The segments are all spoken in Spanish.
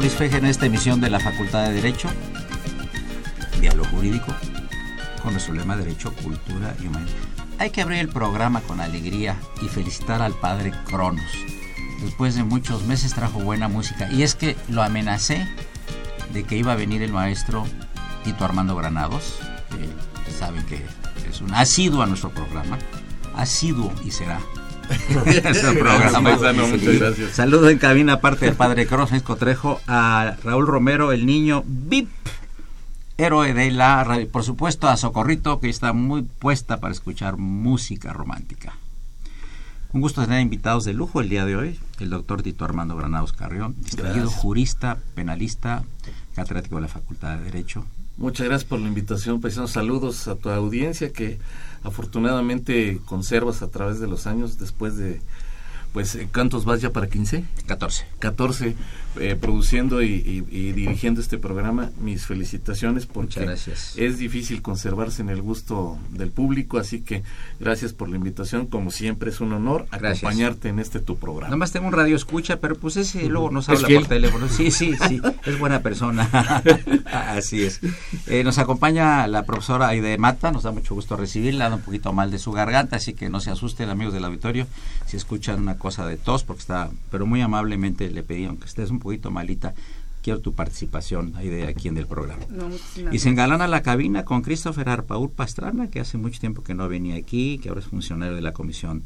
Luis Feje en esta emisión de la Facultad de Derecho, Diálogo Jurídico, con nuestro lema Derecho, Cultura y Humanidad. Hay que abrir el programa con alegría y felicitar al padre Cronos. Después de muchos meses trajo buena música y es que lo amenacé de que iba a venir el maestro Tito Armando Granados, que saben que es un asiduo a nuestro programa, asiduo y será Saludo en cabina, aparte del padre Cross, Cotrejo, a Raúl Romero, el niño VIP, héroe de la radio. Por supuesto, a Socorrito, que está muy puesta para escuchar música romántica. Un gusto tener invitados de lujo el día de hoy. El doctor Tito Armando Granados Carrión, distinguido jurista, penalista, catedrático de la Facultad de Derecho. Muchas gracias por la invitación. Pues saludos a tu audiencia que afortunadamente conservas a través de los años después de pues ¿cuántos vas ya para 15? 14. 14 eh, produciendo y, dirigiendo este programa. Mis felicitaciones porque es difícil conservarse en el gusto del público, así que gracias por la invitación. Como siempre es un honor acompañarte en este tu programa. Nada más tengo un radio escucha, pero pues ese luego nos habla por teléfono. Sí, sí, sí, es buena persona. así es. Eh, nos acompaña la profesora Aide Mata, nos da mucho gusto recibirla, da un poquito mal de su garganta, así que no se asusten amigos del auditorio si escuchan una cosa de tos, porque está, pero muy amablemente le pedí, aunque estés un poquito malita, quiero tu participación ahí de aquí en el programa. y se engalana la cabina con Christopher Arpaur Pastrana, que hace mucho tiempo que no venía aquí, que ahora es funcionario de la Comisión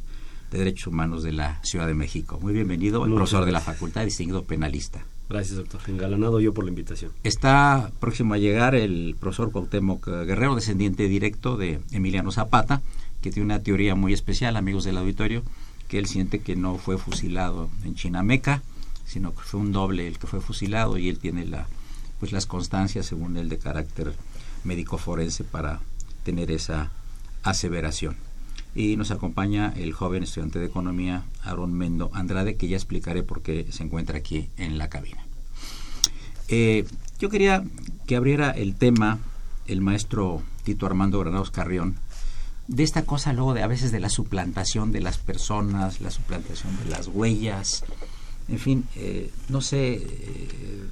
de Derechos Humanos de la Ciudad de México. Muy bienvenido, el profesor de la facultad, distinguido penalista. Gracias, doctor. Engalanado yo por la invitación. Está próximo a llegar el profesor Cuauhtémoc Guerrero, descendiente directo de Emiliano Zapata, que tiene una teoría muy especial, amigos del auditorio, que él siente que no fue fusilado en Chinameca, sino que fue un doble el que fue fusilado y él tiene la, pues las constancias, según él, de carácter médico forense para tener esa aseveración. Y nos acompaña el joven estudiante de economía, Aaron Mendo Andrade, que ya explicaré por qué se encuentra aquí en la cabina. Eh, yo quería que abriera el tema el maestro Tito Armando Granados Carrión, de esta cosa luego de a veces de la suplantación de las personas, la suplantación de las huellas, en fin, eh, no sé, eh,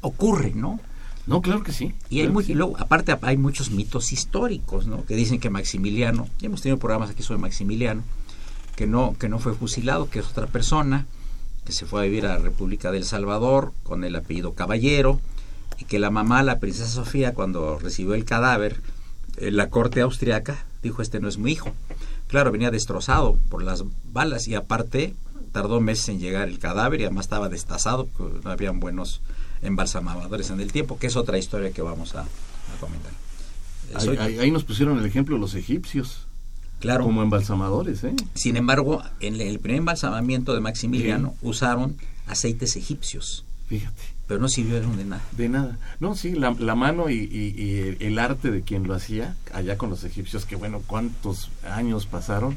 ocurre, ¿no? No, claro que sí. Y, hay luego, aparte hay muchos mitos históricos, ¿no? Que dicen que Maximiliano, ya hemos tenido programas aquí sobre Maximiliano, que no, que no fue fusilado, que es otra persona, que se fue a vivir a la República del Salvador con el apellido Caballero, y que la mamá, la princesa Sofía, cuando recibió el cadáver, en la corte austriaca, dijo, este no es mi hijo. Claro, venía destrozado por las balas y aparte tardó meses en llegar el cadáver y además estaba destazado, no habían buenos embalsamadores en el tiempo, que es otra historia que vamos a, comentar. Ahí, nos pusieron el ejemplo los egipcios. Claro. Como embalsamadores, ¿eh? Sin embargo, en el primer embalsamamiento de Maximiliano usaron aceites egipcios. Fíjate. Pero no sirvieron de nada. De nada. No, sí, la, mano y, el arte de quien lo hacía, allá con los egipcios, que bueno, cuántos años pasaron,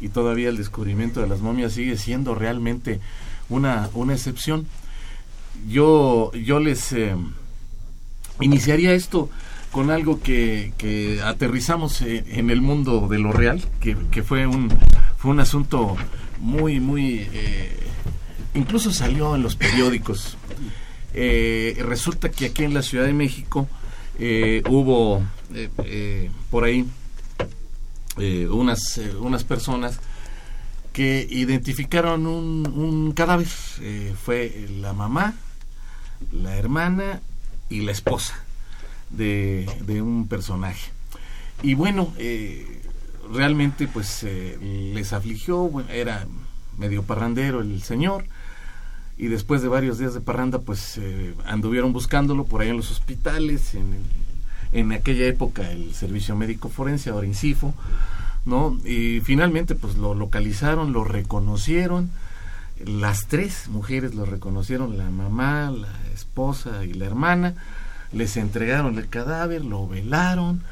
y todavía el descubrimiento de las momias sigue siendo realmente una, una excepción. Yo, yo les eh, iniciaría esto con algo que, que aterrizamos en el mundo de lo real, que, que fue, un, fue un asunto muy, muy... Eh, incluso salió en los periódicos. Eh, resulta que aquí en la Ciudad de México hubo por ahí unas, unas personas que identificaron un, cadáver. fue la mamá, la hermana y la esposa de, un personaje. Y bueno, eh, realmente pues eh, les afligió, era medio parrandero el señor, y después de varios días de parranda pues eh, anduvieron buscándolo por ahí en los hospitales, en, en aquella época el servicio médico forense, ahora INCIFO, ¿no? Y finalmente pues lo localizaron, lo reconocieron, las tres mujeres lo reconocieron, la mamá, la esposa y la hermana, les entregaron el cadáver, lo velaron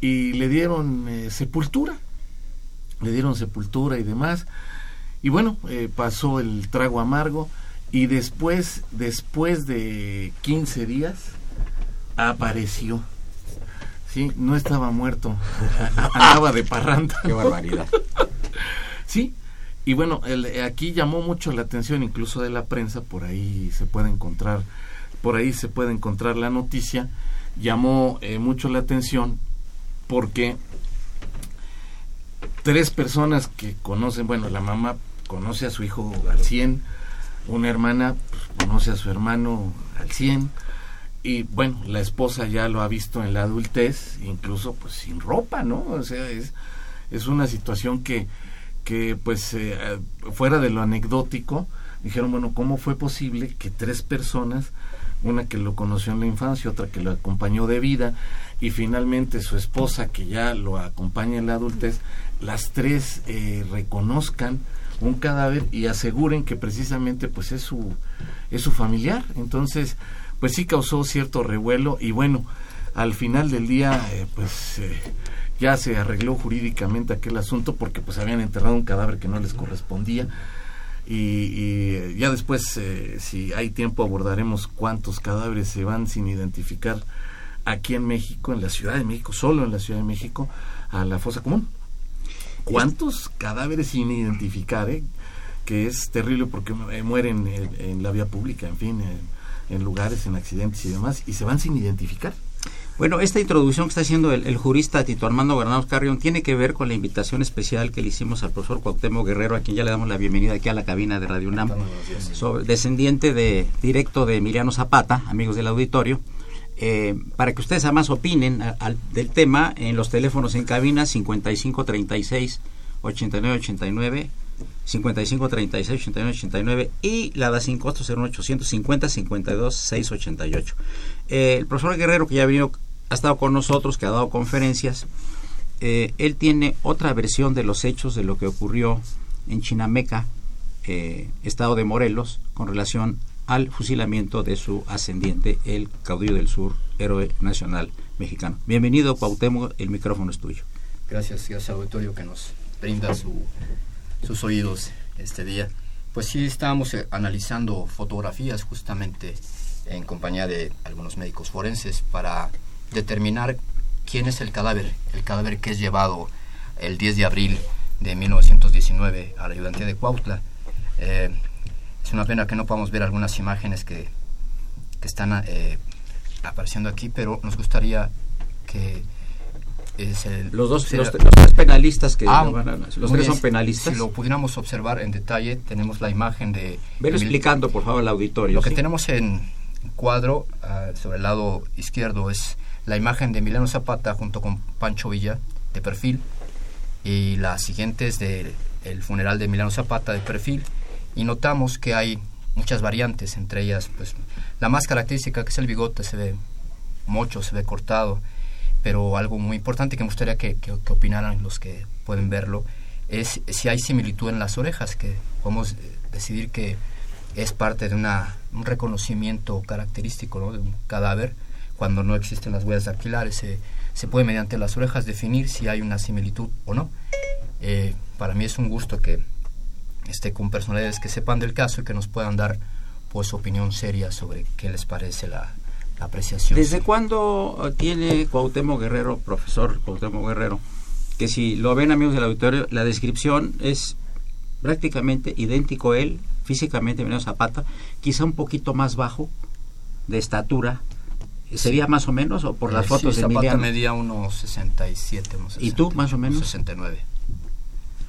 y le dieron eh, sepultura, le dieron sepultura y demás. Y bueno, eh, pasó el trago amargo y después, después de 15 días, apareció. Sí, no estaba muerto, andaba de parranda. Qué barbaridad. sí, y bueno, aquí llamó mucho la atención incluso de la prensa, por ahí se puede encontrar por ahí se puede encontrar la noticia, llamó eh, mucho la atención porque tres personas que conocen, bueno, la mamá conoce a su hijo al 100, una hermana pues, conoce a su hermano al 100 y bueno, la esposa ya lo ha visto en la adultez, incluso pues sin ropa, ¿no? O sea, es, es una situación que, que pues eh, fuera de lo anecdótico, dijeron, bueno, ¿cómo fue posible que tres personas una que lo conoció en la infancia, otra que lo acompañó de vida y finalmente su esposa que ya lo acompaña en la adultez, las tres eh, reconozcan un cadáver y aseguren que precisamente pues es su es su familiar entonces pues sí causó cierto revuelo y bueno al final del día eh, pues eh, ya se arregló jurídicamente aquel asunto porque pues habían enterrado un cadáver que no les correspondía y, ya después, eh, si hay tiempo, abordaremos cuántos cadáveres se van sin identificar aquí en México, en la Ciudad de México, solo en la Ciudad de México, a la fosa común. ¿Cuántos cadáveres sin identificar? Eh? Que es terrible porque eh, mueren en, la vía pública, en fin, en lugares, en accidentes y demás, y se van sin identificar. Bueno, esta introducción que está haciendo el, jurista Tito Armando Granados Carrión tiene que ver con la invitación especial que le hicimos al profesor Cuauhtémoc Guerrero, a quien ya le damos la bienvenida aquí a la cabina de Radio UNAM, descendiente de directo de Emiliano Zapata, amigos del auditorio, eh, para que ustedes además opinen del tema en los teléfonos en cabina 5536 8989 55 36 89 89 y la da sin costo 01850 52 688. Eh, el profesor Guerrero, que ya ha venido, ha estado con nosotros, que ha dado conferencias, eh, él tiene otra versión de los hechos de lo que ocurrió en Chinameca, eh, estado de Morelos, con relación al fusilamiento de su ascendiente, el caudillo del sur, héroe nacional mexicano. Bienvenido, Cuauhtémoc, el micrófono es tuyo. Gracias, gracias auditorio que nos brinda su sus oídos este día. Pues sí, estábamos eh, analizando fotografías justamente en compañía de algunos médicos forenses para determinar quién es el cadáver, el cadáver que es llevado el 10 de abril de 1919 a la ayudantía de Cuautla. Eh, es una pena que no podamos ver algunas imágenes que, que están eh, apareciendo aquí, pero nos gustaría que los dos los, tres penalistas que ah, los tres son penalistas. Si lo pudiéramos observar en detalle tenemos la imagen de ven explicando por favor al auditorio lo que tenemos en, cuadro ah, sobre el lado izquierdo es la imagen de Emiliano Zapata junto con Pancho Villa de perfil y la siguiente es de el funeral de Emiliano Zapata de perfil y notamos que hay muchas variantes entre ellas pues la más característica que es el bigote se ve mocho se ve cortado pero algo muy importante que me gustaría que, que, opinaran los que pueden verlo es si hay similitud en las orejas que podemos decidir que es parte de una, un reconocimiento característico ¿no? de un cadáver cuando no existen las huellas dactilares. Se, se puede mediante las orejas definir si hay una similitud o no. Eh, para mí es un gusto que esté con personalidades que sepan del caso y que nos puedan dar pues opinión seria sobre qué les parece la, apreciación. ¿Desde cuándo tiene Cuauhtémoc Guerrero, profesor Cuauhtémoc Guerrero, que si lo ven amigos del auditorio, la descripción es prácticamente idéntico él, físicamente menos Zapata, quizá un poquito más bajo de estatura, ¿Sería más o menos o por las eh, fotos de Zapata medía unos 67, unos ¿Y tú más o menos? 69.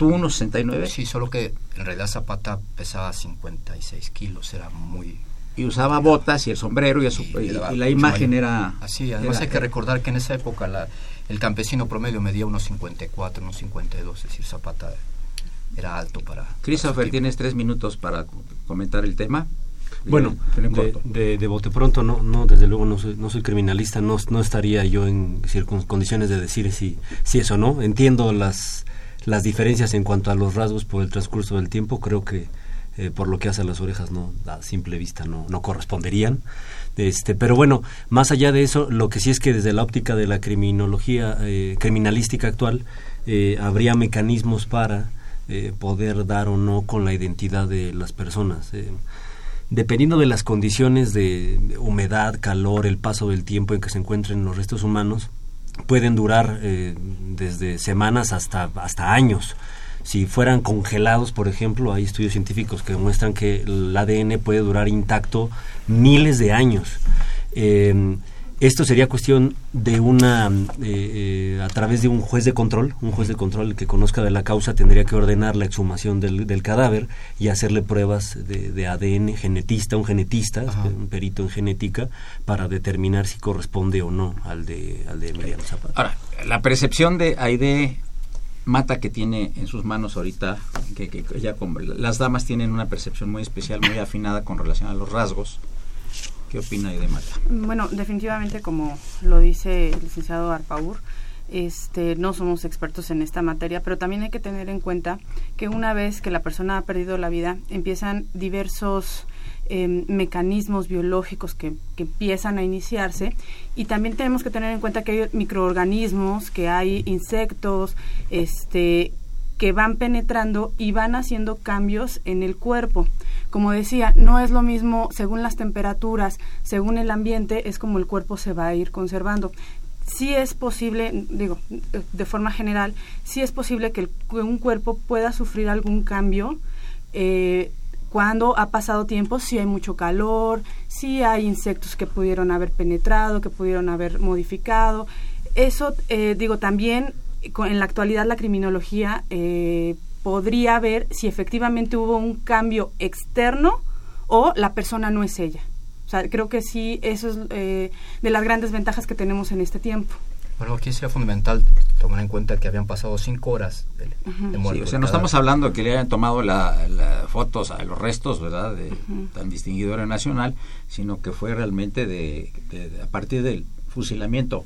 ¿Tú unos 69? Sí, solo que en realidad Zapata pesaba 56 kilos, era muy... Y usaba botas y el sombrero y, la imagen era... Así, además hay que recordar que en esa época la, el campesino promedio medía unos 54, unos 52, es decir, Zapata era alto para... Christopher, tienes tres minutos para comentar el tema. Bueno, de, de, bote pronto, no, no desde luego no soy, no soy criminalista, no, no estaría yo en condiciones de decir si, si eso no. Entiendo las, las diferencias en cuanto a los rasgos por el transcurso del tiempo, creo que eh, por lo que hace las orejas no a simple vista no, no corresponderían. Este, pero bueno, más allá de eso, lo que sí es que desde la óptica de la criminología eh, criminalística actual eh, habría mecanismos para poder dar o no con la identidad de las personas dependiendo de las condiciones de, humedad, calor, el paso del tiempo en que se encuentren los restos humanos, pueden durar eh, desde semanas hasta, hasta años. Si fueran congelados, por ejemplo, hay estudios científicos que demuestran que el ADN puede durar intacto miles de años. Eh, esto sería cuestión de una, eh, eh, a través de un juez de control, un juez de control que conozca de la causa tendría que ordenar la exhumación del, del cadáver y hacerle pruebas de, ADN genetista, un genetista, un perito en genética, para determinar si corresponde o no al de, al de Emiliano Zapata. Ahora, la percepción de Aide Mata que tiene en sus manos ahorita, que, que ya las damas tienen una percepción muy especial, muy afinada con relación a los rasgos, ¿Qué opina? Bueno, definitivamente, como lo dice el licenciado Arpaur, este, no somos expertos en esta materia, pero también hay que tener en cuenta que una vez que la persona ha perdido la vida, empiezan diversos em, mecanismos biológicos que, que, empiezan a iniciarse y también tenemos que tener en cuenta que hay microorganismos, que hay insectos, este, que van penetrando y van haciendo cambios en el cuerpo. Como decía, no es lo mismo según las temperaturas, según el ambiente, es como el cuerpo se va a ir conservando. Sí es posible, digo, de forma general, sí es posible que, un cuerpo pueda sufrir algún cambio eh, cuando ha pasado tiempo, si hay mucho calor, si hay insectos que pudieron haber penetrado, que pudieron haber modificado. Eso, eh, digo, también en la actualidad la criminología eh, podría ver si efectivamente hubo un cambio externo o la persona no es ella. O sea, creo que sí, eso es eh, de las grandes ventajas que tenemos en este tiempo. Bueno, aquí sería fundamental tomar en cuenta que habían pasado cinco horas de, muerte. o sea, no estamos hablando de que le hayan tomado las fotos a los restos, ¿verdad?, de tan distinguido héroe nacional, sino que fue realmente de, a partir del fusilamiento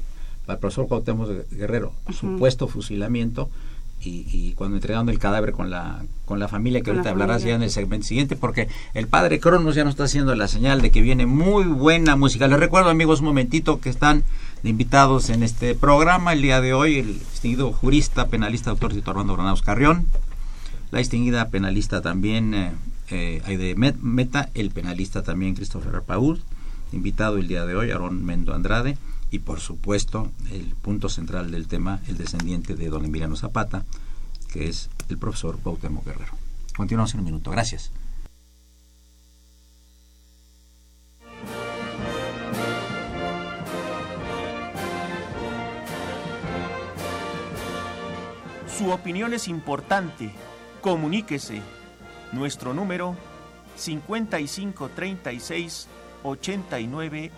al profesor Cuauhtémoc Guerrero, supuesto fusilamiento, y, cuando entregaron el cadáver con la con la familia que ahorita hablarás ya en el segmento siguiente porque el padre Cronos ya nos está haciendo la señal de que viene muy buena música. Les recuerdo amigos un momentito que están invitados en este programa. El día de hoy el distinguido jurista penalista doctor Tito Armando Granados Carrión. La distinguida penalista también eh, eh Meta. El penalista también Christopher Paul invitado el día de hoy Aaron Mendo Andrade y por supuesto el punto central del tema, el descendiente de don Emiliano Zapata, que es el profesor Cuauhtémoc Guerrero. Continuamos en un minuto. Gracias. Su opinión es importante. Comuníquese. Nuestro número 5536 89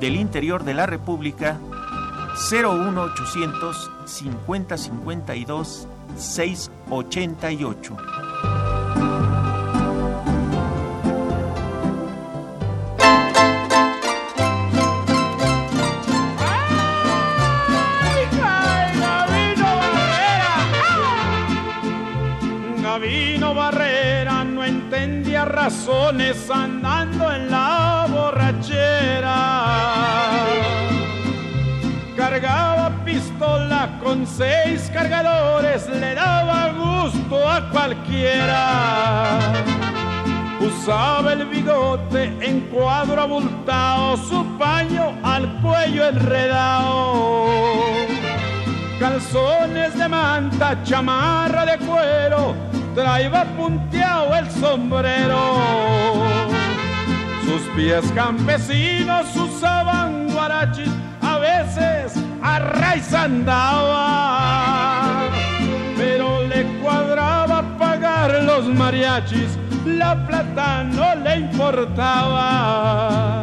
Del interior de la República 01800 50 52 688. razones andando en la borrachera. Cargaba pistola con seis cargadores, le daba gusto a cualquiera. Usaba el bigote en cuadro abultado, su paño al cuello enredado. Calzones de manta, chamarra de cuero, traía punteado el sombrero. Sus pies campesinos usaban guarachis, a veces a raíz andaba. Pero le cuadraba pagar los mariachis, la plata no le importaba.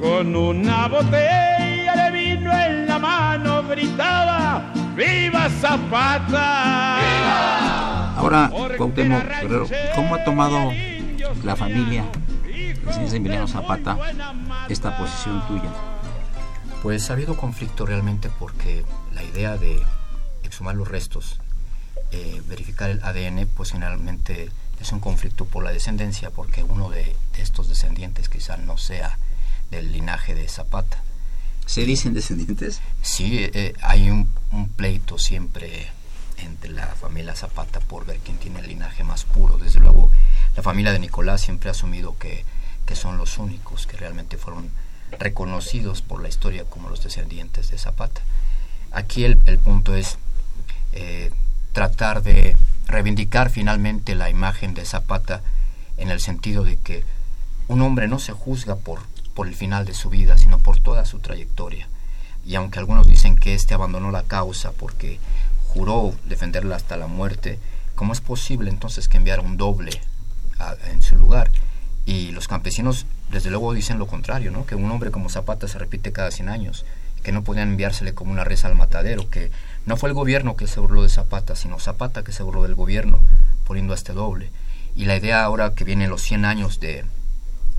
Con una botella de vino en la mano gritaba, ¡Viva Zapata! Ahora, Cuauhtémoc ¿cómo ha tomado la familia, el señor Emiliano Zapata, esta posición tuya? Pues ha habido conflicto realmente porque la idea de exhumar los restos, eh, verificar el ADN, pues generalmente es un conflicto por la descendencia, porque uno de, estos descendientes quizás no sea del linaje de Zapata. ¿Se dicen descendientes? Sí, eh, hay un, un pleito siempre entre la familia Zapata por ver quién tiene el linaje más puro. Desde luego, la familia de Nicolás siempre ha asumido que, que son los únicos que realmente fueron reconocidos por la historia como los descendientes de Zapata. Aquí el, el punto es eh, tratar de reivindicar finalmente la imagen de Zapata en el sentido de que un hombre no se juzga por, por el final de su vida, sino por toda su trayectoria. Y aunque algunos dicen que éste abandonó la causa porque juró defenderla hasta la muerte, ¿cómo es posible entonces que enviara un doble en su lugar? Y los campesinos, desde luego, dicen lo contrario, ¿no? que un hombre como Zapata se repite cada 100 años, que no podían enviársele como una res al matadero, que no fue el gobierno que se burló de Zapata, sino Zapata que se burló del gobierno, poniendo a este doble. Y la idea ahora que vienen los 100 años de,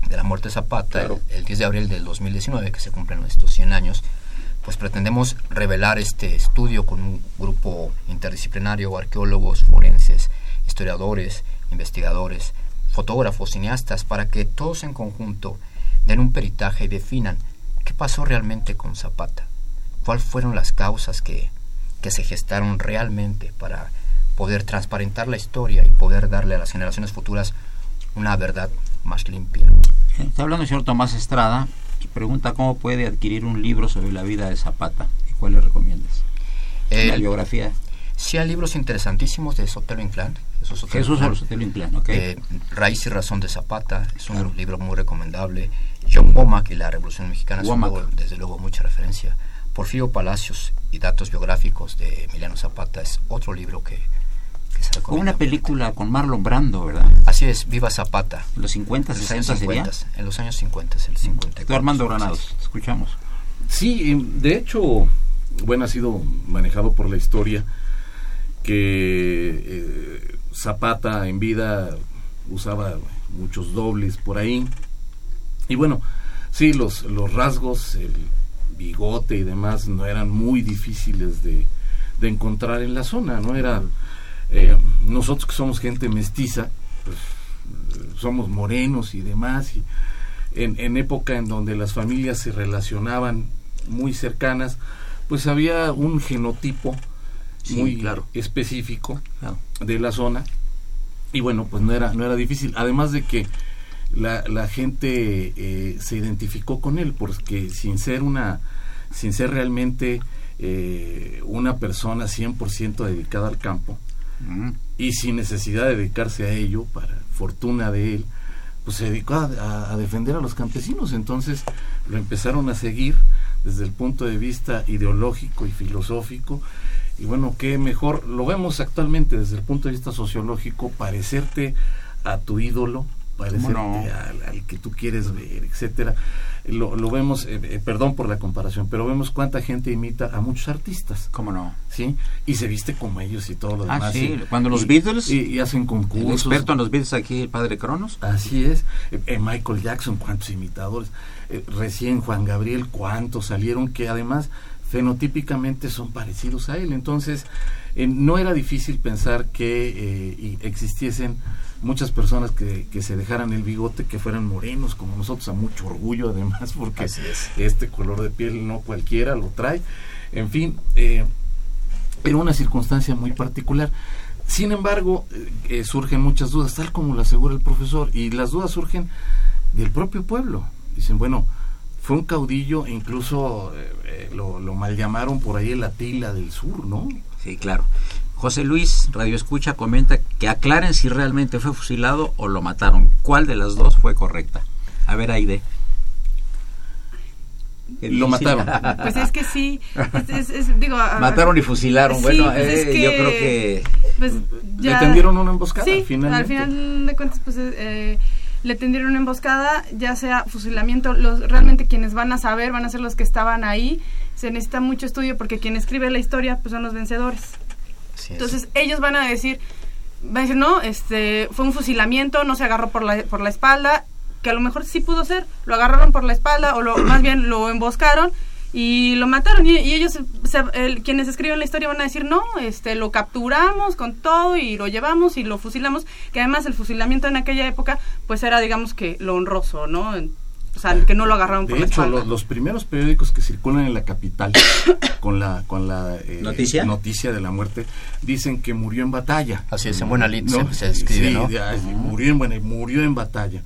de la muerte de Zapata, el, el, 10 de abril del 2019, que se cumplen estos 100 años, pues pretendemos revelar este estudio con un grupo interdisciplinario, arqueólogos, forenses, historiadores, investigadores, fotógrafos, cineastas, para que todos en conjunto den un peritaje y definan qué pasó realmente con Zapata, cuáles fueron las causas que, que se gestaron realmente para poder transparentar la historia y poder darle a las generaciones futuras una verdad más limpia. Está hablando el señor Tomás Estrada, pregunta cómo puede adquirir un libro sobre la vida de Zapata y cuál le recomiendas. la biografía. Sí, hay libros interesantísimos de Sotelo Inclán. Jesús Sotelo Inclán, ok. Eh, Raíz y Razón de Zapata, es un libro muy recomendable. John Womack y la Revolución Mexicana, es desde luego mucha referencia. Porfirio Palacios y Datos Biográficos de Emiliano Zapata es otro libro que, con una película con Marlon Brando, ¿verdad? Así es, Viva Zapata. ¿En los 50, 60 sería? En los años 50, el 50. Armando Granados, escuchamos. Sí, de hecho, bueno, ha sido manejado por la historia que eh, Zapata en vida usaba muchos dobles por ahí. Y bueno, sí, los, los rasgos, el bigote y demás no eran muy difíciles de, de encontrar en la zona, ¿no? Era eh, nosotros que somos gente mestiza, pues somos morenos y demás, y en, época en donde las familias se relacionaban muy cercanas, pues había un genotipo muy claro. específico de la zona y bueno pues no era no era difícil además de que la, la gente eh, se identificó con él porque sin ser una sin ser realmente eh, una persona 100% dedicada al campo y sin necesidad de dedicarse a ello, para fortuna de él, pues se dedicó a, defender a los campesinos. Entonces lo empezaron a seguir desde el punto de vista ideológico y filosófico. Y bueno, qué mejor, lo vemos actualmente desde el punto de vista sociológico, parecerte a tu ídolo, parecerte al, que tú quieres ver, etcétera. Lo, lo vemos, eh, eh, perdón por la comparación, pero vemos cuánta gente imita a muchos artistas. ¿Cómo no? Sí, y se viste como ellos y todo lo ah, demás. sí, cuando los Beatles. Y, hacen concursos. El experto en los Beatles aquí, el padre Cronos. Así es. Eh, Michael Jackson, cuántos imitadores. recién Juan Gabriel, cuántos salieron que además fenotípicamente son parecidos a él. Entonces, no era difícil pensar que existiesen muchas personas que, que, se dejaran el bigote, que fueran morenos como nosotros, a mucho orgullo además, porque este color de piel no cualquiera lo trae. En fin, eh, era una circunstancia muy particular. Sin embargo, eh, eh, surgen muchas dudas, tal como lo asegura el profesor, y las dudas surgen del propio pueblo. Dicen, bueno, fue un caudillo, incluso lo, lo mal llamaron por ahí el Atila del Sur, ¿no? Sí, claro. José Luis, Radio Escucha, comenta que aclaren si realmente fue fusilado o lo mataron. ¿Cuál de las dos fue correcta? A ver, Aide. Lo mataron. Pues es que sí. Mataron y fusilaron. bueno, pues eh, yo creo que. Pues le tendieron una emboscada. Sí, al final de cuentas, pues. Eh, le tendieron una emboscada, ya sea fusilamiento, los realmente quienes van a saber van a ser los que estaban ahí. Se necesita mucho estudio porque quien escribe la historia pues son los vencedores. Entonces ellos van a decir, van a decir, no, este, fue un fusilamiento, no se agarró por la, por la espalda, que a lo mejor sí pudo ser, lo agarraron por la espalda o lo, más bien lo emboscaron y lo mataron y, ellos quienes escriben la historia van a decir no este lo capturamos con todo y lo llevamos y lo fusilamos que además el fusilamiento en aquella época pues era digamos que lo honroso no o sea, que no lo agarraron de hecho, los, primeros periódicos que circulan en la capital con la con la eh, ¿Noticia? noticia de la muerte dicen que murió en batalla. Así es, en buena lid se, escribe, ¿no? murió, en, murió en batalla.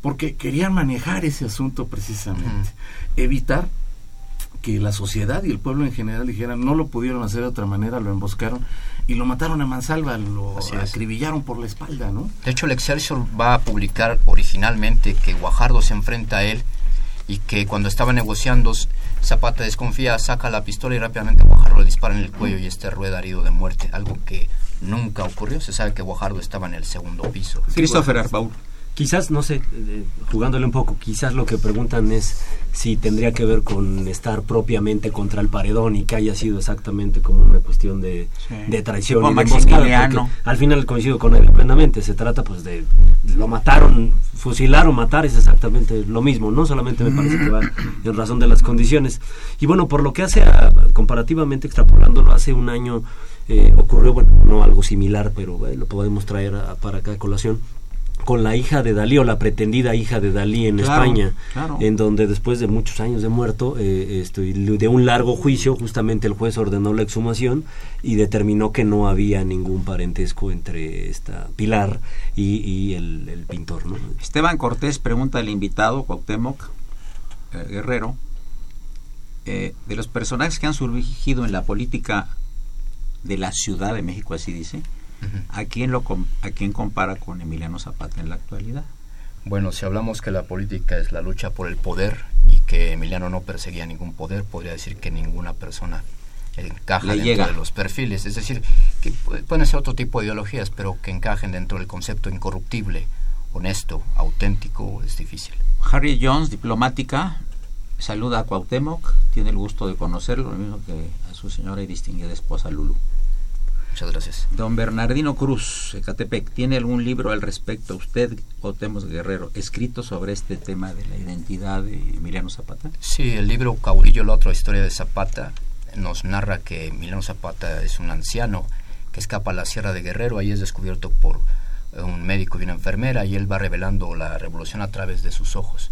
Porque querían manejar ese asunto precisamente. Evitar que la sociedad y el pueblo en general dijeran no lo pudieron hacer de otra manera, lo emboscaron y lo mataron a mansalva, lo acribillaron por la espalda, ¿no? De hecho, el Excelsior va a publicar originalmente que Guajardo se enfrenta a él y que cuando estaba negociando Zapata desconfía, saca la pistola y rápidamente Guajardo le dispara en el cuello y este rueda herido de muerte, algo que nunca ocurrió. Se sabe que Guajardo estaba en el segundo piso. Christopher Arbaur. Quizás, no sé, eh, jugándole un poco, quizás lo que preguntan es si tendría que ver con estar propiamente contra el paredón y que haya sido exactamente como una cuestión de, de traición y de Al final coincido con él plenamente, se trata pues de lo mataron, fusilar o matar es exactamente lo mismo, no solamente me parece que va en razón de las condiciones. Y bueno, por lo que hace comparativamente extrapolándolo, hace un año eh, ocurrió, bueno, no algo similar, pero lo podemos traer para acá a colación con la hija de Dalí o la pretendida hija de Dalí en España, en donde después de muchos años de muerto, eh, de un largo juicio, justamente el juez ordenó la exhumación y determinó que no había ningún parentesco entre esta Pilar y, el, pintor. ¿no? Esteban Cortés pregunta al invitado, Cuauhtémoc eh, Guerrero, eh, de los personajes que han surgido en la política de la Ciudad de México, así dice, ¿A quién, lo, ¿A quién compara con Emiliano Zapata en la actualidad? Bueno, si hablamos que la política es la lucha por el poder y que Emiliano no perseguía ningún poder, podría decir que ninguna persona encaja dentro de los perfiles. Es decir, que pueden ser otro tipo de ideologías, pero que encajen dentro del concepto incorruptible, honesto, auténtico, es difícil. Harry Jones, diplomática, saluda a Cuauhtémoc, tiene el gusto de conocerlo, lo mismo que a su señora y distinguida esposa Lulu. Muchas gracias. Don Bernardino Cruz, Ecatepec, ¿tiene algún libro al respecto, usted o Temos Guerrero, escrito sobre este tema de la identidad de Emiliano Zapata? Sí, el libro Caudillo, la otra historia de Zapata, nos narra que Emiliano Zapata es un anciano que escapa a la Sierra de Guerrero, ahí es descubierto por un médico y una enfermera y él va revelando la revolución a través de sus ojos.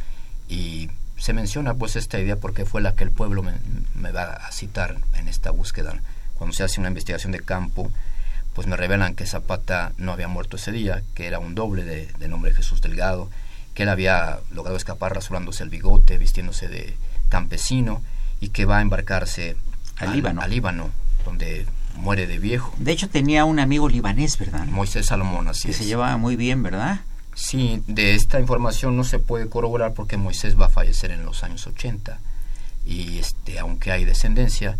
Y se menciona pues esta idea porque fue la que el pueblo me, me va a citar en esta búsqueda cuando se hace una investigación de campo, pues me revelan que Zapata no había muerto ese día, que era un doble de, nombre Jesús Delgado, que él había logrado escapar rasurándose el bigote, vistiéndose de campesino y que va a embarcarse al, Líbano. al Líbano, donde muere de viejo. De hecho tenía un amigo libanés, ¿verdad? Moisés Salomón, así que se llevaba muy bien, ¿verdad? Sí, de esta información no se puede corroborar porque Moisés va a fallecer en los años 80 y este, aunque hay descendencia,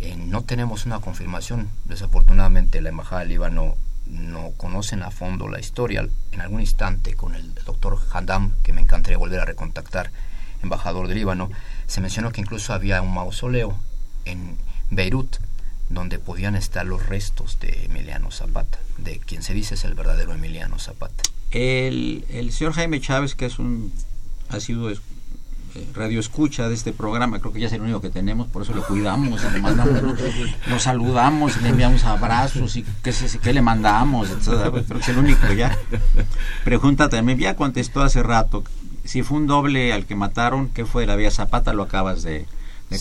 eh, no tenemos una confirmación. Desafortunadamente la Embajada del Líbano no conocen a fondo la historia. En algún instante con el doctor Haddam, que me encantaría volver a recontactar, embajador del Líbano, se mencionó que incluso había un mausoleo en Beirut donde podían estar los restos de Emiliano Zapata, de quien se dice es el verdadero Emiliano Zapata. El, el señor Jaime Chávez, que es un ha sido radio escucha de este programa, creo que ya es el único que tenemos, por eso lo cuidamos, le mandamos, lo saludamos, le enviamos abrazos y qué, qué le mandamos, creo que es el único ya. Pregunta también, ya contestó hace rato, si fue un doble al que mataron, ¿qué fue de la vía Zapata? Lo acabas de,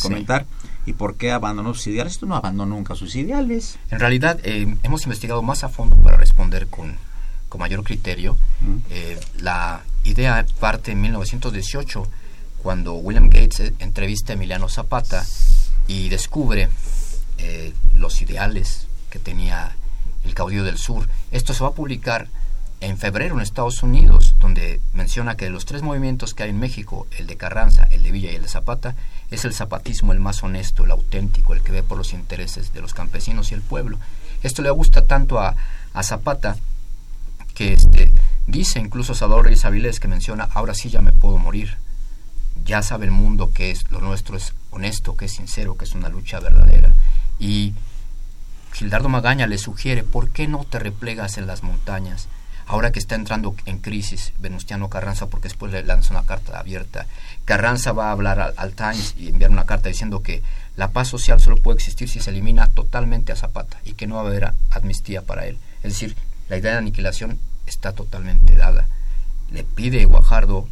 comentar. ¿Y por qué abandonó sus ideales? Esto no abandonó nunca sus ideales. En realidad, eh, hemos investigado más a fondo para responder con, con mayor criterio. Eh, la idea parte en 1918, cuando William Gates eh, entrevista a Emiliano Zapata y descubre los ideales que tenía el caudillo del sur. Esto se va a publicar en febrero en Estados Unidos, donde menciona que de los tres movimientos que hay en México, el de Carranza, el de Villa y el de Zapata, es el zapatismo el más honesto, el auténtico, el que ve por los intereses de los campesinos y el pueblo. Esto le gusta tanto a, Zapata que este, dice incluso Salvador Reyes Avilés que menciona, ahora sí ya me puedo morir. Ya sabe el mundo que es, lo nuestro es honesto, que es sincero, que es una lucha verdadera. Y Gildardo Magaña le sugiere, ¿por qué no te replegas en las montañas? ahora que está entrando en crisis Venustiano Carranza, porque después le lanza una carta abierta, Carranza va a hablar al, Times y enviar una carta diciendo que la paz social solo puede existir si se elimina totalmente a Zapata y que no va a haber amnistía para él. Es decir, la idea de aniquilación está totalmente dada. Le pide Guajardo,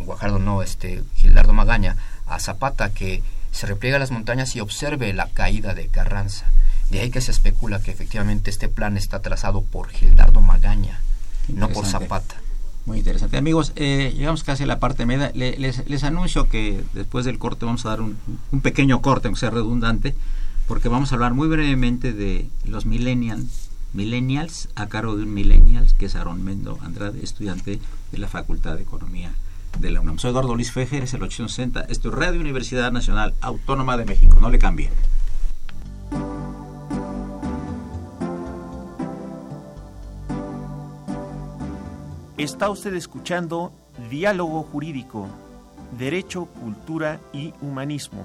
Guajardo no, este Gildardo Magaña, a Zapata que se repliega a las montañas y observe la caída de Carranza. De ahí que se especula que efectivamente este plan está trazado por Gildardo Magaña no por Zapata. Muy interesante. Amigos, eh, llegamos casi a la parte media. les, les, anuncio que después del corte vamos a dar un, un, pequeño corte, aunque sea redundante, porque vamos a hablar muy brevemente de los millennials, millennials a cargo de un millennials que es Aaron Mendo Andrade, estudiante de la Facultad de Economía de la UNAM. Soy Eduardo Luis Fejer, es el 860. Esto es Radio Universidad Nacional Autónoma de México. No le cambie. Está usted escuchando Diálogo Jurídico, Derecho, Cultura y Humanismo.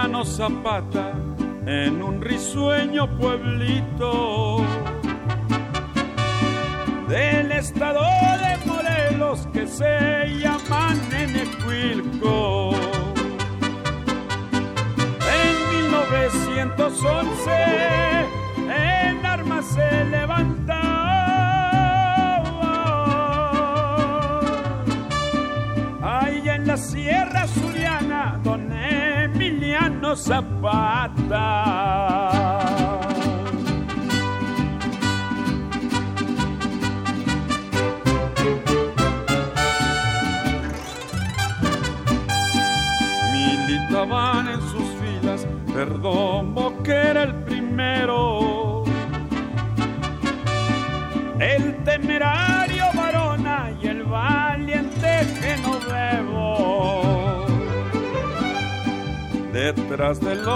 Emiliano Zapata en un risueño pueblito Zapata.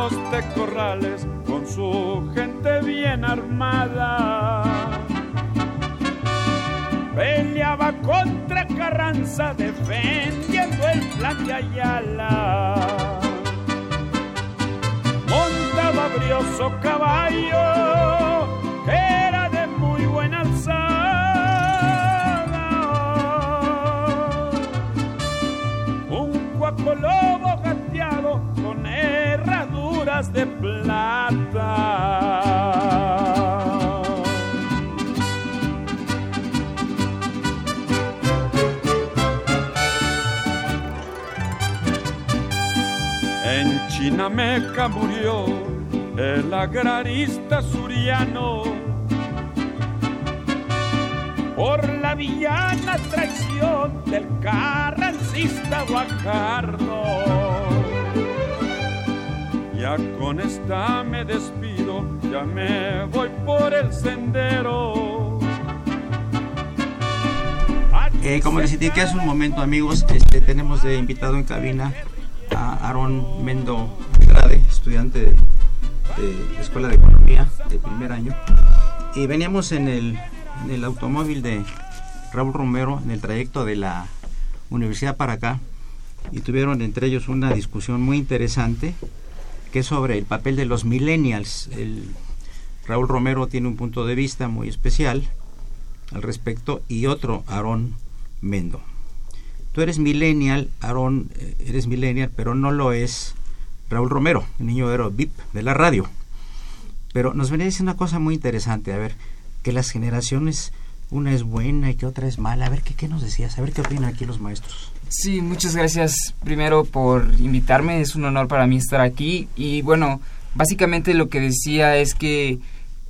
Detrás de los tecorrales con su gente bien armada. Peleaba contra Carranza defendiendo el plan de Ayala Chinameca murió el agrarista suriano por la villana traición del carrancista Guajardo. Ya con esta me despido, ya me voy por el sendero. Eh, como les indiqué hace un momento, amigos, este, tenemos de invitado en cabina a Aaron Mendo Grade, estudiante de, de, Escuela de Economía de primer año. Y veníamos en el, en el automóvil de Raúl Romero en el trayecto de la universidad para acá y tuvieron entre ellos una discusión muy interesante que es sobre el papel de los millennials. El, Raúl Romero tiene un punto de vista muy especial al respecto y otro, Aarón Mendo. Tú eres millennial, Aarón, eh, eres millennial, pero no lo es Raúl Romero, el niño de VIP de la radio. Pero nos venía diciendo una cosa muy interesante, a ver, que las generaciones, una es buena y que otra es mala. A ver, ¿qué, qué nos decías? A ver, ¿qué opinan aquí los maestros? Sí, muchas gracias primero por invitarme, es un honor para mí estar aquí. Y bueno, básicamente lo que decía es que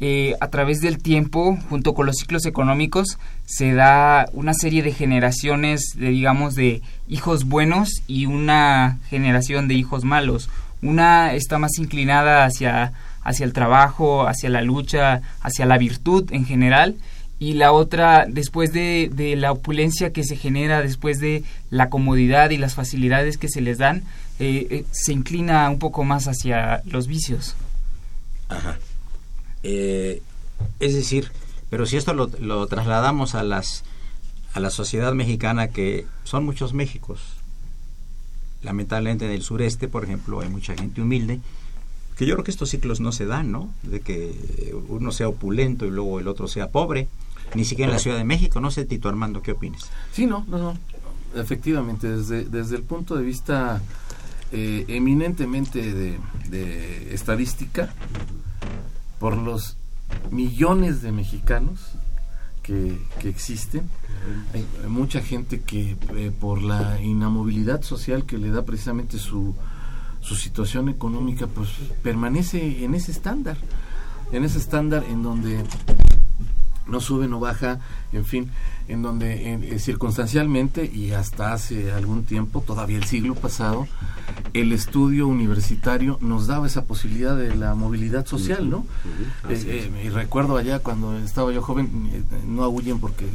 eh, a través del tiempo, junto con los ciclos económicos, se da una serie de generaciones, de, digamos, de hijos buenos y una generación de hijos malos. Una está más inclinada hacia, hacia el trabajo, hacia la lucha, hacia la virtud en general, y la otra, después de, de la opulencia que se genera, después de la comodidad y las facilidades que se les dan, eh, eh, se inclina un poco más hacia los vicios. Ajá. Eh, es decir, pero si esto lo, lo, trasladamos a las a la sociedad mexicana que son muchos Méxicos, lamentablemente en el sureste, por ejemplo, hay mucha gente humilde, que yo creo que estos ciclos no se dan, ¿no? De que uno sea opulento y luego el otro sea pobre, ni siquiera en la Ciudad de México, no sé, Tito Armando, ¿qué opinas? Sí, no, no, no, efectivamente, desde, desde el punto de vista eh, eminentemente de, de estadística, por los millones de mexicanos que, que existen. Hay, mucha gente que eh, por la inamovilidad social que le da precisamente su, su situación económica, pues permanece en ese estándar, en ese estándar en donde no sube, no baja, en fin, en donde en, circunstancialmente y hasta hace algún tiempo, todavía el siglo pasado, el estudio universitario nos daba esa posibilidad de la movilidad social, ¿no? Eh, eh, y recuerdo allá cuando estaba yo joven, eh, no aúllen porque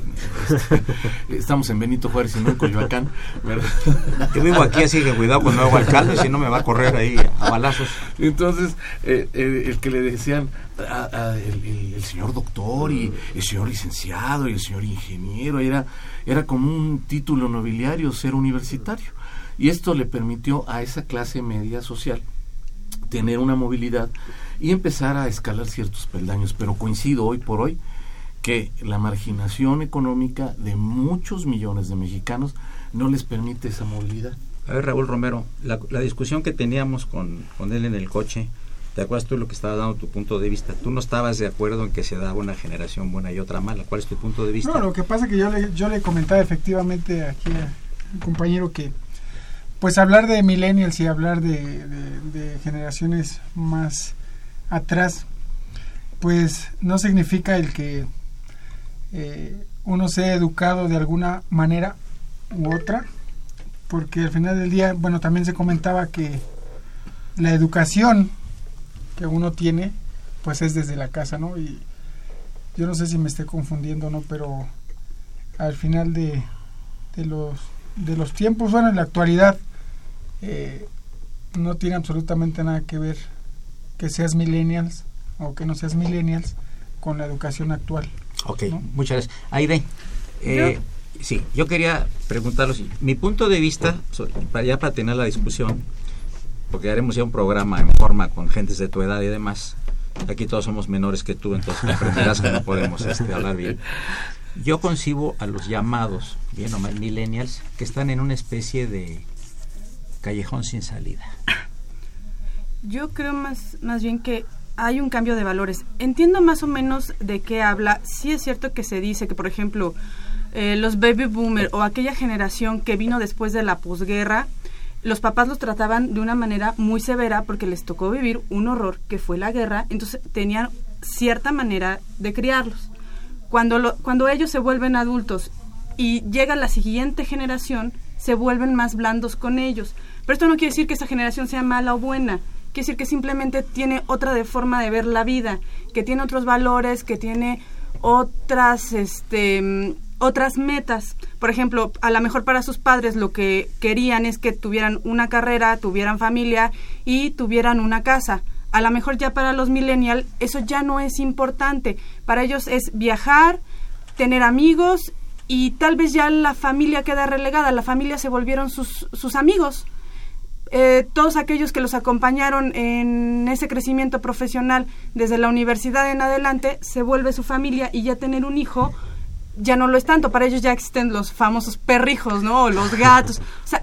este, estamos en Benito Juárez y no en Coyoacán. Yo vivo aquí, así que cuidado con nuevo alcalde, si no me va a correr ahí a balazos. Entonces, el que le decían a, a, el, el señor doctor y el señor licenciado y el señor ingeniero, era, era como un título nobiliario ser universitario. Y esto le permitió a esa clase media social tener una movilidad y empezar a escalar ciertos peldaños. Pero coincido hoy por hoy que la marginación económica de muchos millones de mexicanos no les permite esa movilidad. A ver, Raúl Romero, la, la discusión que teníamos con, con él en el coche, ¿Te acuerdas tú lo que estaba dando tu punto de vista? Tú no estabas de acuerdo en que se daba una generación buena y otra mala. ¿Cuál es tu punto de vista? No, lo que pasa es que yo le, yo le comentaba efectivamente aquí al compañero que pues hablar de millennials y hablar de, generaciones más atrás, pues no significa el que eh, uno sea educado de alguna manera u otra, porque al final del día, bueno, también se comentaba que la educación que uno tiene, pues es desde la casa, ¿no? Y yo no sé si me esté confundiendo, ¿no? Pero al final de, de los, de los tiempos, bueno, en la actualidad, eh, no tiene absolutamente nada que ver que seas millennials o que no seas millennials con la educación actual. Ok, ¿no? muchas gracias. Aide, eh, sí, yo quería preguntaros, mi punto de vista, para ya para tener la discusión, porque haremos ya un programa en forma con gentes de tu edad y demás. Aquí todos somos menores que tú, entonces comprenderás que no podemos este, hablar bien. Yo concibo a los llamados, bien o mal, millennials, que están en una especie de callejón sin salida. Yo creo más, más bien que hay un cambio de valores. Entiendo más o menos de qué habla. Sí es cierto que se dice que, por ejemplo, eh, los baby boomers o aquella generación que vino después de la posguerra, los papás los trataban de una manera muy severa porque les tocó vivir un horror que fue la guerra, entonces tenían cierta manera de criarlos. Cuando, cuando ellos se vuelven adultos y llega la siguiente generación, se vuelven más blandos con ellos. Pero esto no quiere decir que esa generación sea mala o buena, quiere decir que simplemente tiene otra de forma de ver la vida, que tiene otros valores, que tiene otras, este, otras metas. Por ejemplo, a lo mejor para sus padres lo que querían es que tuvieran una carrera, tuvieran familia y tuvieran una casa. A lo mejor ya para los millennials eso ya no es importante. Para ellos es viajar, tener amigos y tal vez ya la familia queda relegada. La familia se volvieron sus, sus amigos. Eh, todos aquellos que los acompañaron en ese crecimiento profesional desde la universidad en adelante se vuelve su familia y ya tener un hijo ya no lo es tanto, para ellos ya existen los famosos perrijos, ¿no? O los gatos. O sea,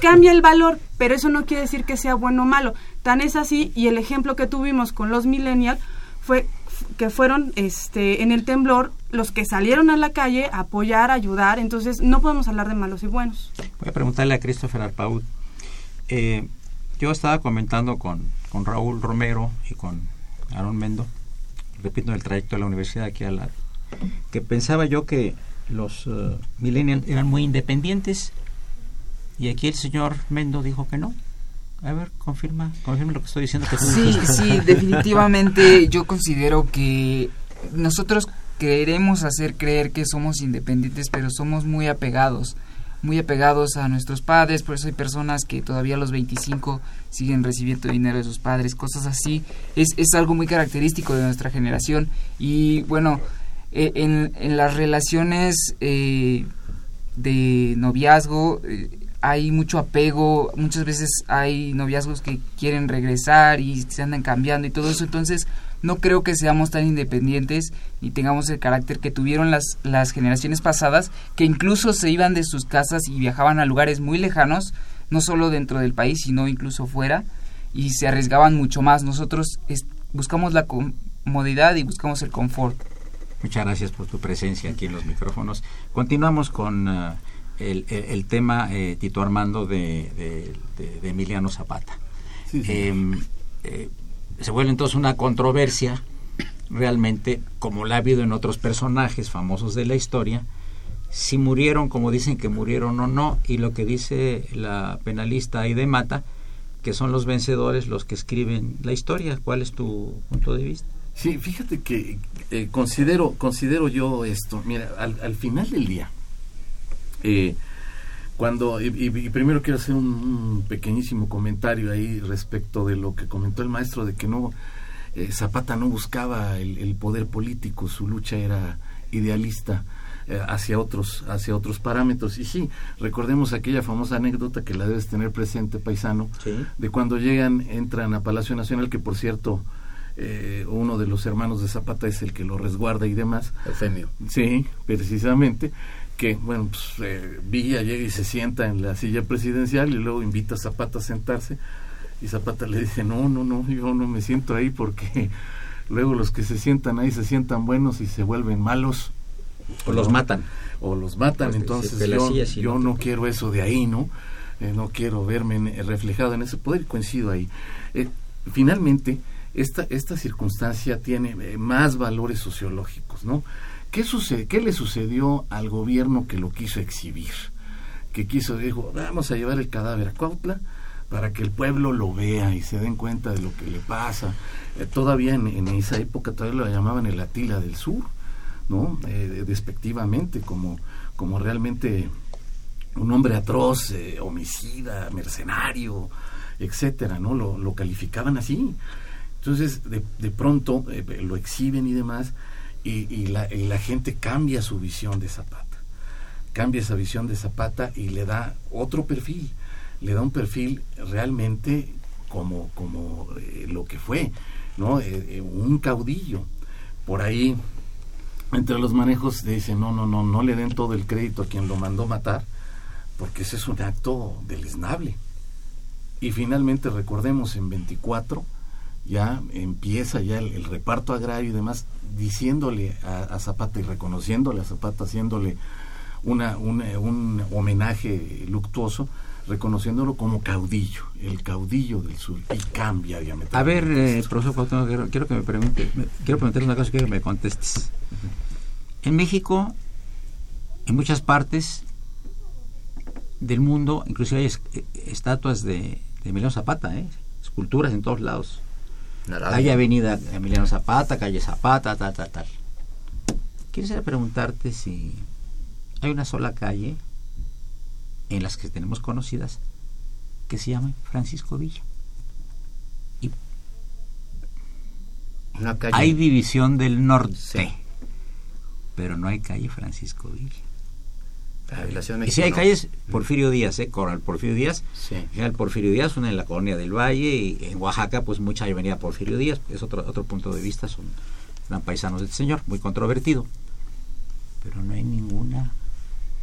cambia el valor, pero eso no quiere decir que sea bueno o malo. Tan es así, y el ejemplo que tuvimos con los millennials fue que fueron este en el temblor los que salieron a la calle a apoyar, a ayudar, entonces no podemos hablar de malos y buenos. Voy a preguntarle a Christopher Arpaud. Eh, yo estaba comentando con, con Raúl Romero y con Aaron Mendo, repito, el trayecto de la universidad aquí a la que pensaba yo que los uh, millennials eran muy independientes y aquí el señor Mendo dijo que no. A ver, confirma, confirma lo que estoy diciendo. Que sí, sí, definitivamente yo considero que nosotros queremos hacer creer que somos independientes, pero somos muy apegados, muy apegados a nuestros padres, por eso hay personas que todavía a los 25 siguen recibiendo dinero de sus padres, cosas así. Es, es algo muy característico de nuestra generación y bueno, eh, en, las relaciones eh, de noviazgo eh, hay mucho apego, muchas veces hay noviazgos que quieren regresar y se andan cambiando y todo eso, entonces no creo que seamos tan independientes y tengamos el carácter que tuvieron las, las generaciones pasadas, que incluso se iban de sus casas y viajaban a lugares muy lejanos, no solo dentro del país, sino incluso fuera, y se arriesgaban mucho más. Nosotros buscamos la comodidad y buscamos el confort. Muchas gracias por tu presencia aquí en los micrófonos. Continuamos con uh, el, el, el, tema, eh, Tito Armando, de, de, de, Emiliano Zapata. Sí, sí. Eh, eh, se vuelve entonces una controversia, realmente, como la ha habido en otros personajes famosos de la historia, si murieron como dicen que murieron o no, y lo que dice la penalista Aide Mata, que son los vencedores los que escriben la historia. ¿Cuál es tu punto de vista? Sí, fíjate que eh, considero, considero yo esto, mira, al, al final del día, eh, cuando, y, y, primero quiero hacer un, un, pequeñísimo comentario ahí respecto de lo que comentó el maestro, de que no, eh, Zapata no buscaba el, el, poder político, su lucha era idealista eh, hacia otros hacia otros parámetros y sí recordemos aquella famosa anécdota que la debes tener presente paisano sí. de cuando llegan entran a Palacio Nacional que por cierto eh, uno de los hermanos de Zapata es el que lo resguarda y demás. Eufemio. Sí, precisamente. Que, bueno, pues eh, Villa llega y se sienta en la silla presidencial y luego invita a Zapata a sentarse. Y Zapata le dice: No, no, no, yo no me siento ahí porque luego los que se sientan ahí se sientan buenos y se vuelven malos. O los matan. O los matan. Pues, Entonces, yo, yo no, quiero eso de ahí, ¿no? Eh, no quiero verme en, reflejado en ese poder coincido ahí. Eh, finalmente, esta, esta circunstancia tiene eh, más valores sociológicos, ¿no? ¿Qué, sucede, ¿Qué le sucedió al gobierno que lo quiso exhibir? Que quiso, dijo, vamos a llevar el cadáver a Cuautla para que el pueblo lo vea y se den cuenta de lo que le pasa. Eh, todavía en, esa época todavía lo llamaban el Atila del Sur, ¿no? Eh, despectivamente, como, como realmente un hombre atroz, eh, homicida, mercenario, etcétera, ¿no? Lo, lo calificaban así. Entonces, de, de pronto eh, lo exhiben y demás, y, la, gente cambia su visión de Zapata. Cambia esa visión de Zapata y le da otro perfil. Le da un perfil realmente como, como eh, lo que fue, ¿no? Eh, un caudillo. Por ahí, entre los manejos, dicen, no, no, no, no le den todo el crédito a quien lo mandó matar, porque ese es un acto deleznable. y finalmente recordemos en 24 ya empieza ya el, reparto agrario y demás diciéndole a, Zapata y reconociéndole a Zapata haciéndole una, un homenaje luctuoso reconociéndolo como caudillo, el caudillo del sur, y cambia diametralmente. A ver, eh, profesor quiero que me pregunte, quiero preguntarle una cosa que me contestes. En México, en muchas partes del mundo, inclusive hay eh, estatuas de, de Zapata, ¿eh? esculturas en todos lados. Hay avenida Emiliano Zapata, calle Zapata, tal, tal, tal. Quisiera preguntarte si hay una sola calle en las que tenemos conocidas que se llama Francisco Villa. Y Hay división del norte, pero no hay calle Francisco Villa. Y si hay calles, Porfirio Díaz, ¿eh? Coral Porfirio Díaz. Sí. El Porfirio Díaz, una en la colonia del Valle, y en Oaxaca, pues mucha avenida Porfirio Díaz, es otro, otro punto de vista, son eran paisanos del señor, muy controvertido. Pero no hay ninguna,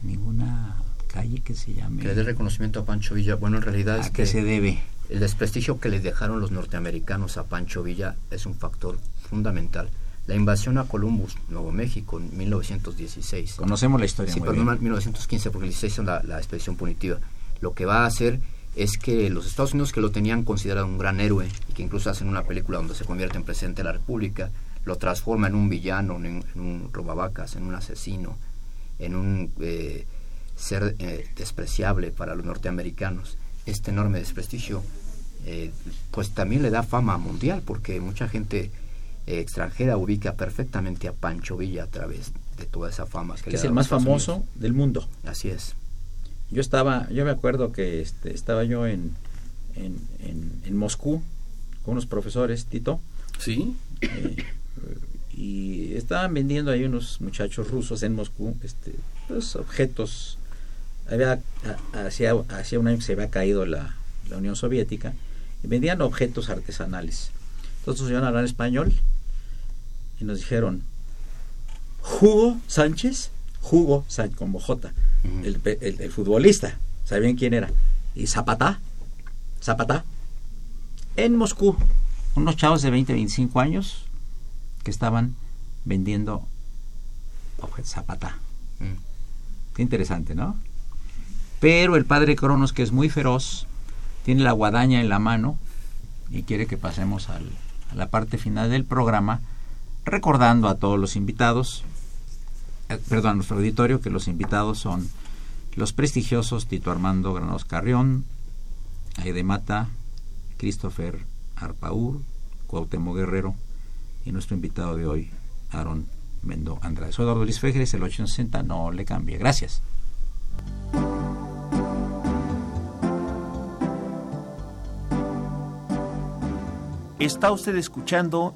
ninguna calle que se llame. Que le dé reconocimiento a Pancho Villa. Bueno, en realidad es que se debe? El desprestigio que le dejaron los norteamericanos a Pancho Villa es un factor fundamental. La invasión a Columbus, Nuevo México, en 1916. Conocemos la historia. Sí, pero no en 1915, porque el 16 es la, la expedición punitiva. Lo que va a hacer es que los Estados Unidos, que lo tenían considerado un gran héroe, y que incluso hacen una película donde se convierte en presidente de la República, lo transforma en un villano, en, un robavacas, en un asesino, en un eh, ser eh, despreciable para los norteamericanos. Este enorme desprestigio, eh, pues también le da fama mundial, porque mucha gente extranjera ubica perfectamente a Pancho Villa a través de toda esa fama. Que, es el más famoso del mundo. Así es. Yo estaba, yo me acuerdo que este, estaba yo en, en, en, Moscú con unos profesores, Tito. Sí. y estaban vendiendo ahí unos muchachos rusos en Moscú este, pues, objetos había, hacía, hacía un año que se había caído la, la Unión Soviética, y vendían objetos artesanales. Entonces nos iban a hablar español y nos dijeron, Hugo Sánchez, Hugo Sánchez, como J, el, el, futbolista, ¿sabían quién era? Y Zapata, Zapata, en Moscú, unos chavos de 20, 25 años que estaban vendiendo objetos Zapata. Qué interesante, ¿no? Pero el padre Cronos, que es muy feroz, tiene la guadaña en la mano y quiere que pasemos a la parte final del programa recordando a todos los invitados, eh, perdón, a nuestro auditorio, que los invitados son los prestigiosos Tito Armando Granos Carrión, Aide Mata, Christopher Arpaur, Cuauhtémoc Guerrero y nuestro invitado de hoy, Aaron Mendo Andrade. Soy Eduardo Luis Fejeres, el 860, no le cambie. Gracias. Está usted escuchando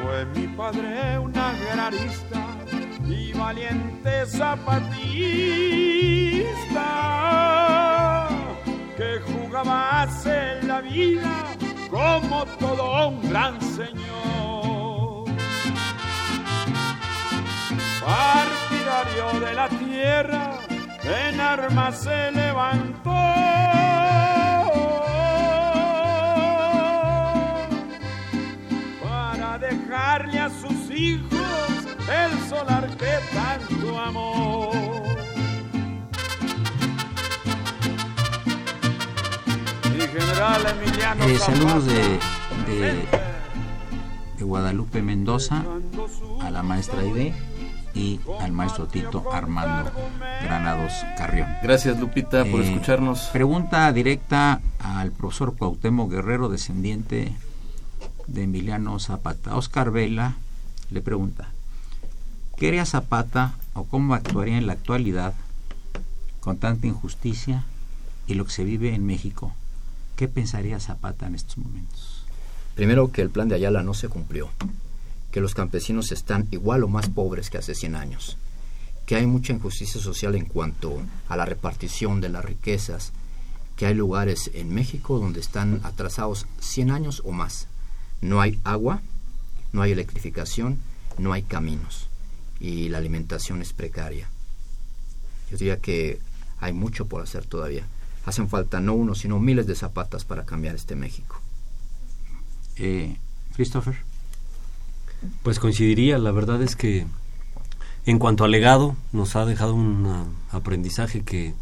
Fue mi padre un agrarista y valiente zapatista que jugaba en la vida como todo un gran señor. Partidario de la tierra, en armas se levantó eh, saludos de, de, Guadalupe Mendoza a la maestra Aide y al maestro Tito Armando Granados Carrión. Gracias Lupita por eh, escucharnos. Pregunta directa al profesor Cuauhtémoc Guerrero, descendiente de Emiliano Zapata. Oscar Vela le pregunta, ¿qué haría Zapata o cómo actuaría en la actualidad con tanta injusticia y lo que se vive en México? ¿Qué pensaría Zapata en estos momentos? Primero que el plan de Ayala no se cumplió que los campesinos están igual o más pobres que hace 100 años, que hay mucha injusticia social en cuanto a la repartición de las riquezas, que hay lugares en México donde están atrasados 100 años o más. No hay agua, no hay electrificación, no hay caminos y la alimentación es precaria. Yo diría que hay mucho por hacer todavía. Hacen falta no uno, sino miles de zapatas para cambiar este México. Eh, Christopher. Pues coincidiría, la verdad es que en cuanto al legado nos ha dejado un aprendizaje que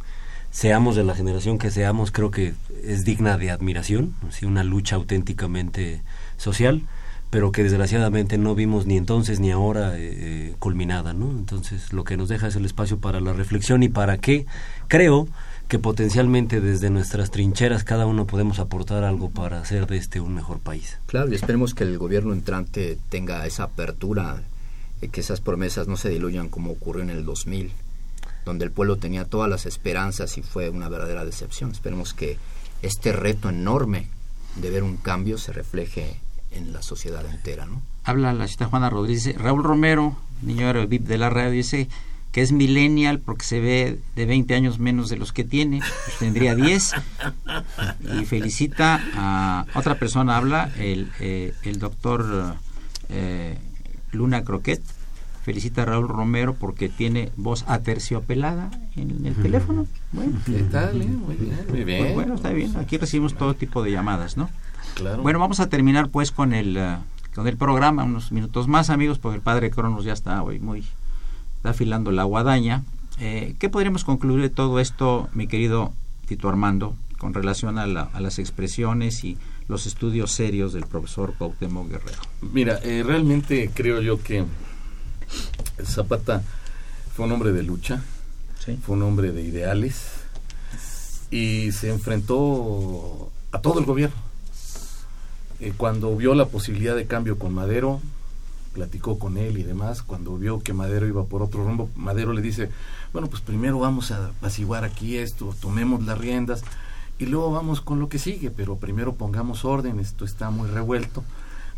seamos de la generación que seamos, creo que es digna de admiración, una lucha auténticamente social, pero que desgraciadamente no vimos ni entonces ni ahora eh, eh, culminada, ¿no? Entonces lo que nos deja es el espacio para la reflexión y para que creo que potencialmente desde nuestras trincheras cada uno podemos aportar algo para hacer de este un mejor país. Claro, y esperemos que el gobierno entrante tenga esa apertura, y que esas promesas no se diluyan como ocurrió en el 2000, donde el pueblo tenía todas las esperanzas y fue una verdadera decepción. Esperemos que este reto enorme de ver un cambio se refleje en la sociedad entera, ¿no? Habla la cita Juana Rodríguez, Raúl Romero, niño VIP de la radio, dice que es millennial porque se ve de 20 años menos de los que tiene, pues tendría 10. Y felicita a otra persona, habla el, eh, el doctor eh, Luna Croquet, felicita a Raúl Romero porque tiene voz aterciopelada en el teléfono. Bueno, ¿qué tal? Eh? Muy bien, muy bien. Pues bueno, está bien, aquí recibimos todo tipo de llamadas, ¿no? Claro. Bueno, vamos a terminar pues con el, con el programa, unos minutos más amigos, porque el padre Cronos ya está hoy muy está afilando la guadaña. Eh, ¿Qué podríamos concluir de todo esto, mi querido Tito Armando, con relación a, las expresiones y los estudios serios del profesor Cuauhtémoc Guerrero? Mira, eh, realmente creo yo que Zapata fue un hombre de lucha, fue un hombre de ideales y se enfrentó a todo el gobierno. Eh, cuando vio la posibilidad de cambio con Madero, platicó con él y demás, cuando vio que Madero iba por otro rumbo, Madero le dice, bueno, pues primero vamos a apaciguar aquí esto, tomemos las riendas y luego vamos con lo que sigue, pero primero pongamos orden, esto está muy revuelto,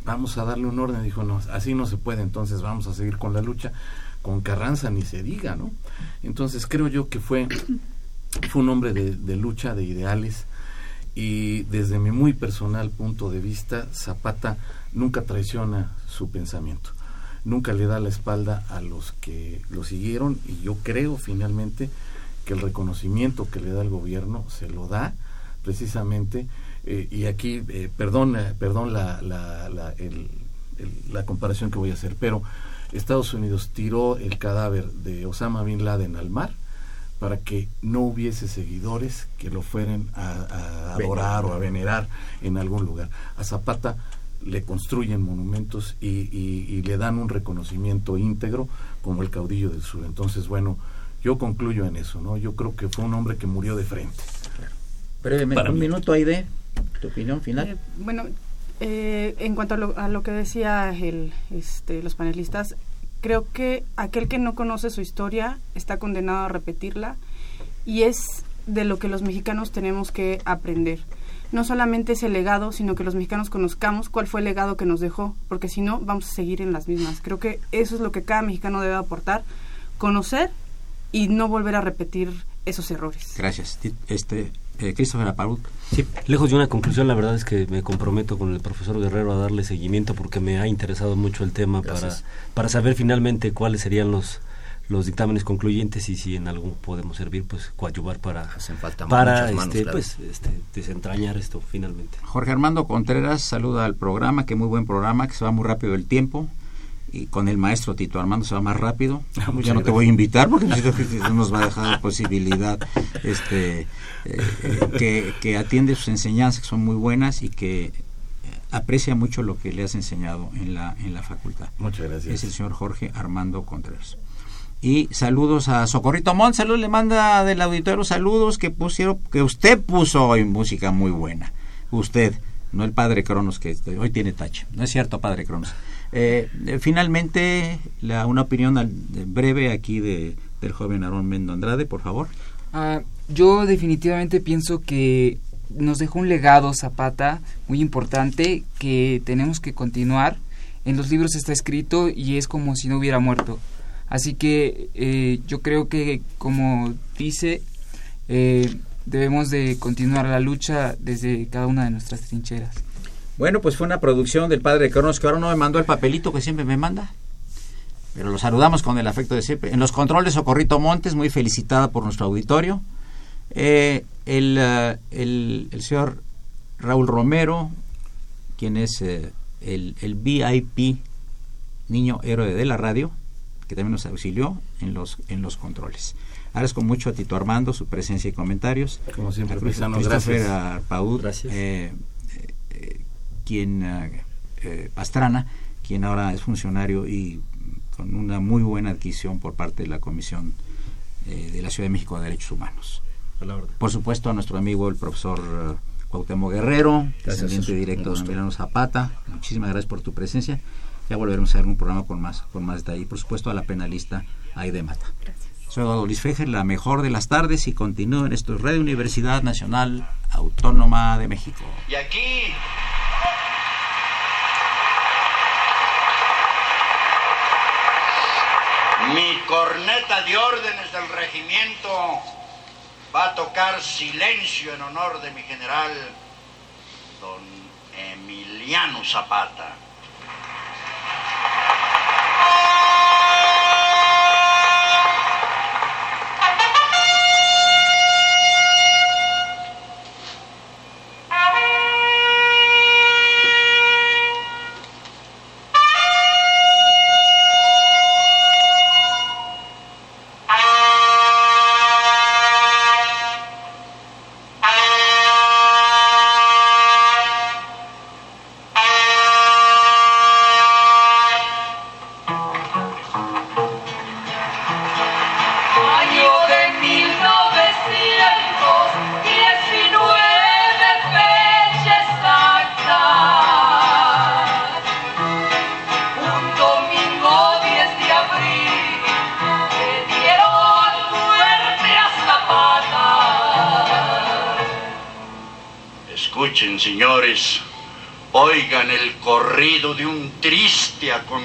vamos a darle un orden, dijo, no, así no se puede, entonces vamos a seguir con la lucha, con Carranza ni se diga, ¿no? Entonces creo yo que fue, fue un hombre de, de lucha, de ideales, y desde mi muy personal punto de vista, Zapata nunca traiciona su pensamiento, nunca le da la espalda a los que lo siguieron y yo creo finalmente que el reconocimiento que le da el gobierno se lo da precisamente eh, y aquí eh, perdón perdón la, la, la, la comparación que voy a hacer pero Estados Unidos tiró el cadáver de Osama bin Laden al mar para que no hubiese seguidores que lo fueran a, a adorar o a venerar en algún lugar. A Zapata le construyen monumentos y, le dan un reconocimiento íntegro como el caudillo del sur. Entonces, bueno, yo concluyo en eso, ¿no? Yo creo que fue un hombre que murió de frente. Brevemente, un minuto ahí de tu opinión final. Eh, bueno, eh, en cuanto a lo, que decía el, este, los panelistas, creo que aquel que no conoce su historia está condenado a repetirla y es de lo que los mexicanos tenemos que aprender no solamente ese legado, sino que los mexicanos conozcamos cuál fue el legado que nos dejó, porque si no, vamos a seguir en las mismas. Creo que eso es lo que cada mexicano debe aportar, conocer y no volver a repetir esos errores. Gracias. Este, eh, Christopher Sí, lejos de una conclusión, la verdad es que me comprometo con el profesor Guerrero a darle seguimiento porque me ha interesado mucho el tema para, para saber finalmente cuáles serían los los dictámenes concluyentes y si en algo podemos servir, pues coadyuvar para, para este, pues, este, desentrañar esto finalmente. Jorge Armando Contreras saluda al programa, que muy buen programa, que se va muy rápido el tiempo. Y con el maestro Tito Armando se va más rápido. Ah, ya no te voy a invitar porque no nos va a dejar la posibilidad este, eh, eh, que, que atiende sus enseñanzas, que son muy buenas y que aprecia mucho lo que le has enseñado en la, en la facultad. Muchas gracias. Es el señor Jorge Armando Contreras. Y saludos a Socorrito Mont, saludos le manda del auditorio saludos que pusieron, que usted puso hoy música muy buena. Usted, no el padre Cronos que hoy tiene tache. No es cierto, padre Cronos. Eh, finalmente, la, una opinión breve aquí de, del joven Aarón Mendo Andrade, por favor. Ah, yo definitivamente pienso que nos dejó un legado Zapata muy importante que tenemos que continuar. En los libros está escrito y es como si no hubiera muerto. Así que eh, yo creo que, como dice, eh, debemos de continuar la lucha desde cada una de nuestras trincheras. Bueno, pues fue una producción del padre Cronos que ahora no me mandó el papelito que siempre me manda. Pero lo saludamos con el afecto de siempre. En los controles, Socorrito Montes, muy felicitada por nuestro auditorio. Eh, el, el, el, señor Raúl Romero, quien es el, el VIP, niño héroe de la radio que también nos auxilió en los, en los controles. Agradezco mucho a Tito Armando su presencia y comentarios. Como siempre, a gracias. A eh, eh, quien, eh, Pastrana, quien ahora es funcionario y con una muy buena adquisición por parte de la Comisión de la Ciudad de México de Derechos Humanos. Por supuesto a nuestro amigo el profesor Cuauhtémoc Guerrero, descendiente directo de Emiliano Zapata. Muchísimas gracias por tu presencia. Ya volveremos a hacer un programa con más, con más detalle. Por supuesto, a la penalista Aide Mata. Gracias. Soy Eduardo Luis Fejer, la mejor de las tardes y continúo en esto Radio Universidad Nacional Autónoma de México. Y aquí mi corneta de órdenes del regimiento va a tocar silencio en honor de mi general, don Emiliano Zapata.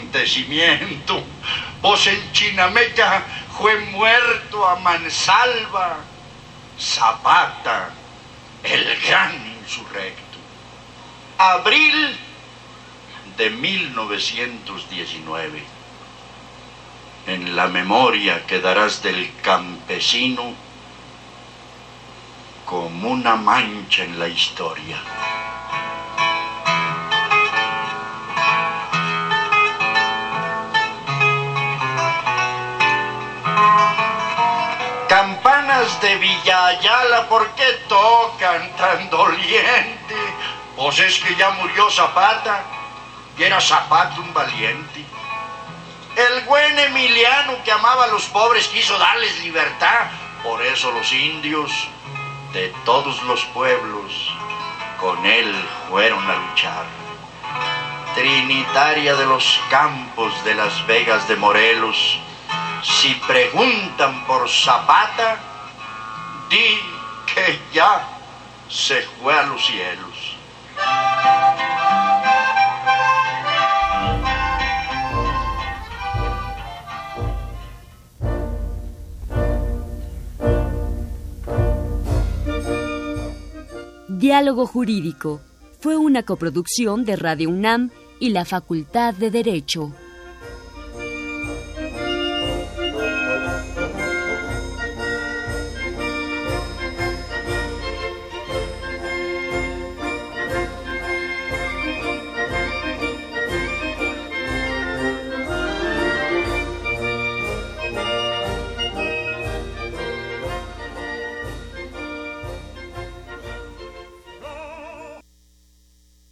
Acontecimiento. Pues en Chinameca fue muerto a mansalva Zapata, el gran insurrecto. Abril de 1919. En la memoria quedarás del campesino como una mancha en la historia. De Villayala, ¿por qué tocan tan doliente? Pues es que ya murió Zapata y era Zapata un valiente. El buen Emiliano que amaba a los pobres quiso darles libertad, por eso los indios de todos los pueblos con él fueron a luchar. Trinitaria de los campos de las Vegas de Morelos, si preguntan por Zapata, di que ya se fue a los cielos. Diálogo Jurídico fue una coproducción de Radio UNAM y la Facultad de Derecho.